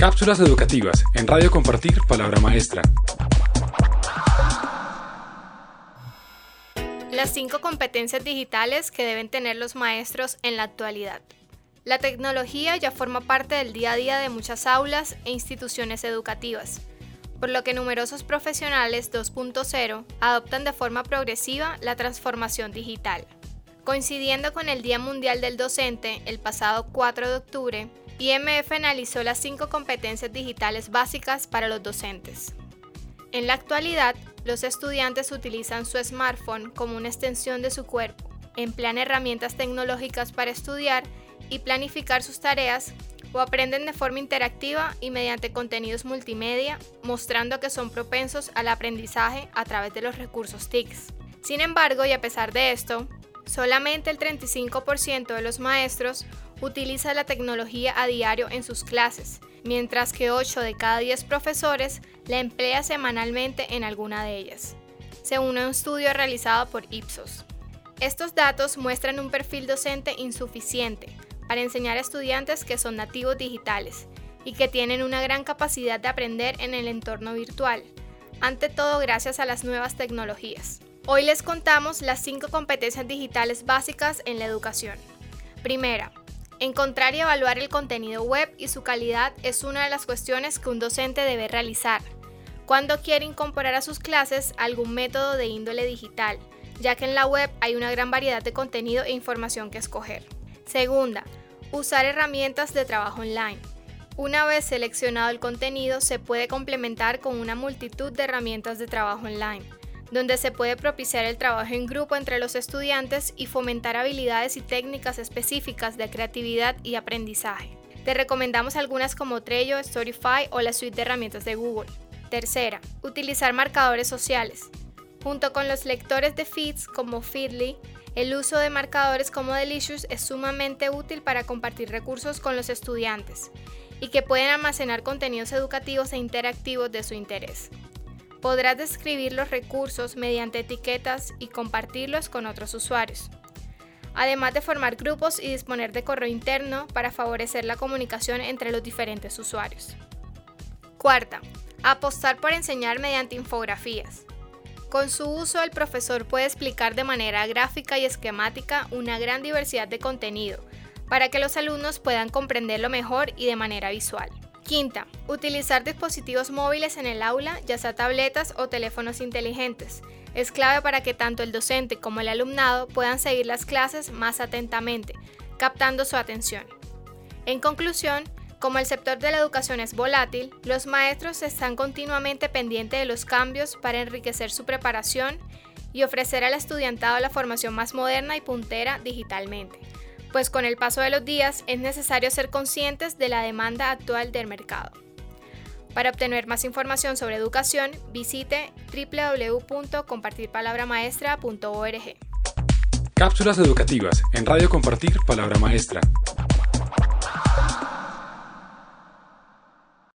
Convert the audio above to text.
Cápsulas educativas en Radio Compartir Palabra Maestra. Las cinco competencias digitales que deben tener los maestros en la actualidad. La tecnología ya forma parte del día a día de muchas aulas e instituciones educativas, por lo que numerosos profesionales 2.0 adoptan de forma progresiva la transformación digital. Coincidiendo con el Día Mundial del Docente, el pasado 4 de octubre, IMF analizó las cinco competencias digitales básicas para los docentes. En la actualidad, los estudiantes utilizan su smartphone como una extensión de su cuerpo, emplean herramientas tecnológicas para estudiar y planificar sus tareas o aprenden de forma interactiva y mediante contenidos multimedia, mostrando que son propensos al aprendizaje a través de los recursos TICs. Sin embargo, y a pesar de esto, solamente el 35% de los maestros utiliza la tecnología a diario en sus clases, mientras que 8 de cada 10 profesores la emplea semanalmente en alguna de ellas, según un estudio realizado por Ipsos. Estos datos muestran un perfil docente insuficiente para enseñar a estudiantes que son nativos digitales y que tienen una gran capacidad de aprender en el entorno virtual, ante todo gracias a las nuevas tecnologías. Hoy les contamos las 5 competencias digitales básicas en la educación. Primera, Encontrar y evaluar el contenido web y su calidad es una de las cuestiones que un docente debe realizar cuando quiere incorporar a sus clases algún método de índole digital, ya que en la web hay una gran variedad de contenido e información que escoger. Segunda, usar herramientas de trabajo online. Una vez seleccionado el contenido, se puede complementar con una multitud de herramientas de trabajo online donde se puede propiciar el trabajo en grupo entre los estudiantes y fomentar habilidades y técnicas específicas de creatividad y aprendizaje. Te recomendamos algunas como Trello, Storyfy o la suite de herramientas de Google. Tercera, utilizar marcadores sociales. Junto con los lectores de feeds como Feedly, el uso de marcadores como Delicious es sumamente útil para compartir recursos con los estudiantes y que pueden almacenar contenidos educativos e interactivos de su interés. Podrás describir los recursos mediante etiquetas y compartirlos con otros usuarios. Además de formar grupos y disponer de correo interno para favorecer la comunicación entre los diferentes usuarios. Cuarta, apostar por enseñar mediante infografías. Con su uso, el profesor puede explicar de manera gráfica y esquemática una gran diversidad de contenido, para que los alumnos puedan comprenderlo mejor y de manera visual. Quinta, utilizar dispositivos móviles en el aula, ya sea tabletas o teléfonos inteligentes. Es clave para que tanto el docente como el alumnado puedan seguir las clases más atentamente, captando su atención. En conclusión, como el sector de la educación es volátil, los maestros están continuamente pendientes de los cambios para enriquecer su preparación y ofrecer al estudiantado la formación más moderna y puntera digitalmente pues con el paso de los días es necesario ser conscientes de la demanda actual del mercado. Para obtener más información sobre educación, visite www.compartirpalabramaestra.org. Cápsulas educativas en Radio Compartir Palabra Maestra.